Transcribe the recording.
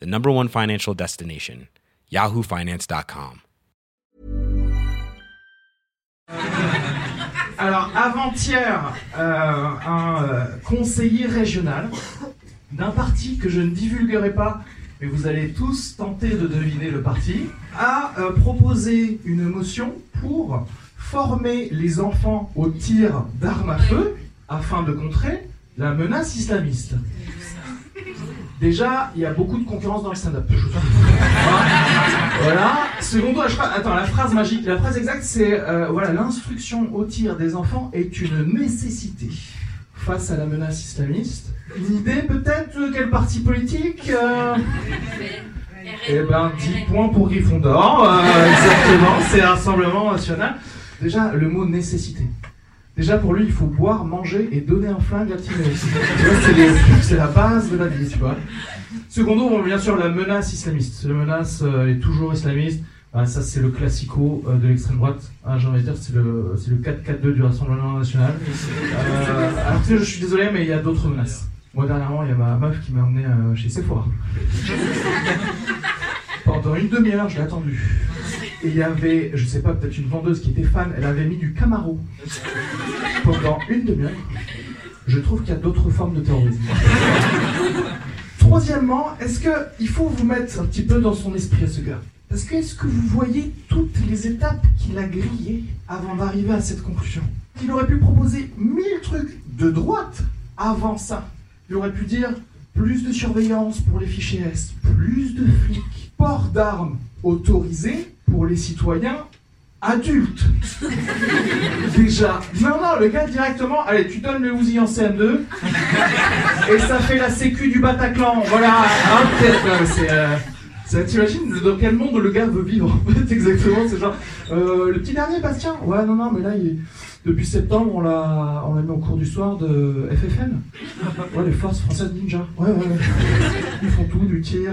the number one financial destination, yahoofinance.com. Alors, avant-hier, euh, un euh, conseiller régional d'un parti que je ne divulguerai pas, mais vous allez tous tenter de deviner le parti, a euh, proposé une motion pour former les enfants au tir d'armes à feu afin de contrer la menace islamiste. Déjà, il y a beaucoup de concurrence dans le stand-up. je vous en- Voilà. Secondo, je crois- attends, la phrase magique, la phrase exacte, c'est euh, voilà, l'instruction au tir des enfants est une nécessité face à la menace islamiste. Une idée peut-être de quel parti politique euh Eh ben, 10 points pour Gryffondor, euh, exactement, c'est Rassemblement National. Déjà, le mot nécessité. Déjà, pour lui, il faut boire, manger et donner un flingue à vois, c'est la base de la vie, tu vois. Secondo, bon, bien sûr, la menace islamiste. La menace euh, est toujours islamiste. Ah, ça, c'est le classico euh, de l'extrême droite. Ah, J'ai envie de dire, c'est le, le 4-4-2 du Rassemblement National. Euh, alors, tu sais, je suis désolé, mais il y a d'autres menaces. Moi, dernièrement, il y a ma meuf qui m'a emmené chez Sephora. Pendant une demi-heure, je l'ai attendu. Et il y avait, je sais pas, peut-être une vendeuse qui était fan, elle avait mis du Camaro. Pendant une demi-heure. Je trouve qu'il y a d'autres formes de terrorisme. Troisièmement, est-ce que il faut vous mettre un petit peu dans son esprit à ce gars? Est-ce que vous voyez toutes les étapes qu'il a grillées avant d'arriver à cette conclusion? Il aurait pu proposer mille trucs de droite avant ça. Il aurait pu dire plus de surveillance pour les fichiers S, plus de flics, port d'armes autorisé pour les citoyens adultes. Déjà. Non, non, le gars directement, allez, tu donnes le Uzi en CM2 et ça fait la sécu du Bataclan. Voilà, hein, peut-être, c'est. euh, T'imagines dans quel monde le gars veut vivre en fait exactement C'est genre euh, le petit dernier Bastien. Ouais non non mais là il- depuis septembre on l'a on l'a mis au cours du soir de FFN. Ouais les forces françaises ninja. Ouais ouais. ouais. Ils font tout du tir,